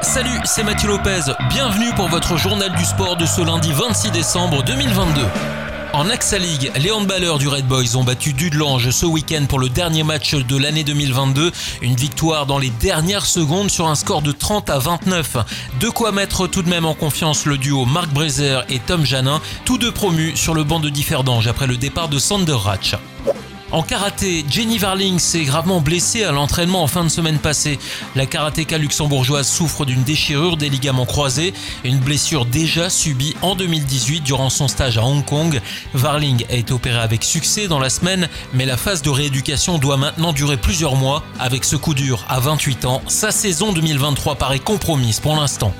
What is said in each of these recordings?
Salut, c'est Mathieu Lopez. Bienvenue pour votre journal du sport de ce lundi 26 décembre 2022. En AXA League, les handballeurs du Red Boys ont battu Dudelange ce week-end pour le dernier match de l'année 2022. Une victoire dans les dernières secondes sur un score de 30 à 29. De quoi mettre tout de même en confiance le duo Marc Brezer et Tom Janin, tous deux promus sur le banc de Differdange après le départ de Sander Ratch. En karaté, Jenny Varling s'est gravement blessée à l'entraînement en fin de semaine passée. La karatéka luxembourgeoise souffre d'une déchirure des ligaments croisés, une blessure déjà subie en 2018 durant son stage à Hong Kong. Varling a été opérée avec succès dans la semaine, mais la phase de rééducation doit maintenant durer plusieurs mois. Avec ce coup dur à 28 ans, sa saison 2023 paraît compromise pour l'instant.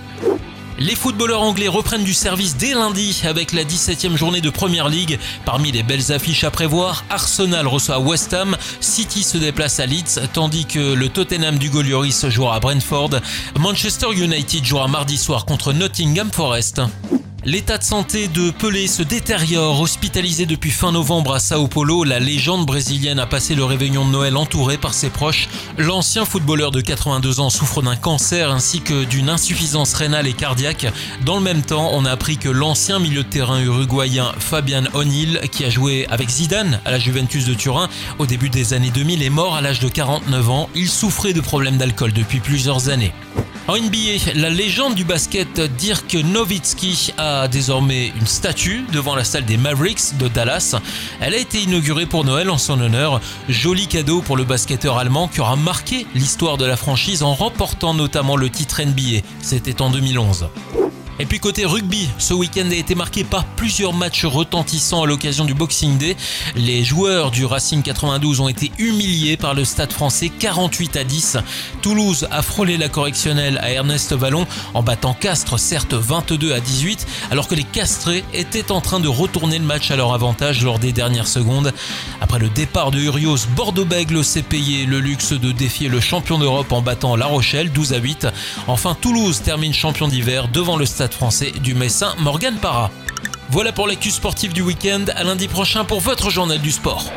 Les footballeurs anglais reprennent du service dès lundi avec la 17e journée de Premier League. Parmi les belles affiches à prévoir, Arsenal reçoit West Ham, City se déplace à Leeds, tandis que le Tottenham du Golioris jouera à Brentford. Manchester United jouera mardi soir contre Nottingham Forest. L'état de santé de Pelé se détériore. Hospitalisé depuis fin novembre à Sao Paulo, la légende brésilienne a passé le réveillon de Noël entouré par ses proches. L'ancien footballeur de 82 ans souffre d'un cancer ainsi que d'une insuffisance rénale et cardiaque. Dans le même temps, on a appris que l'ancien milieu de terrain uruguayen Fabian O'Neill, qui a joué avec Zidane à la Juventus de Turin au début des années 2000, est mort à l'âge de 49 ans. Il souffrait de problèmes d'alcool depuis plusieurs années. En NBA, la légende du basket Dirk Nowitzki a désormais une statue devant la salle des Mavericks de Dallas. Elle a été inaugurée pour Noël en son honneur. Joli cadeau pour le basketteur allemand qui aura marqué l'histoire de la franchise en remportant notamment le titre NBA. C'était en 2011. Et puis côté rugby, ce week-end a été marqué par plusieurs matchs retentissants à l'occasion du Boxing Day. Les joueurs du Racing 92 ont été humiliés par le stade français 48 à 10. Toulouse a frôlé la correctionnelle à Ernest Vallon en battant Castres certes 22 à 18 alors que les Castrés étaient en train de retourner le match à leur avantage lors des dernières secondes. Après le départ de Urios, Bordeaux-Bègle s'est payé le luxe de défier le champion d'Europe en battant La Rochelle 12 à 8. Enfin Toulouse termine champion d'hiver devant le français du Messin Morgan Parra. Voilà pour l'actu sportive du week-end. À lundi prochain pour votre journal du sport.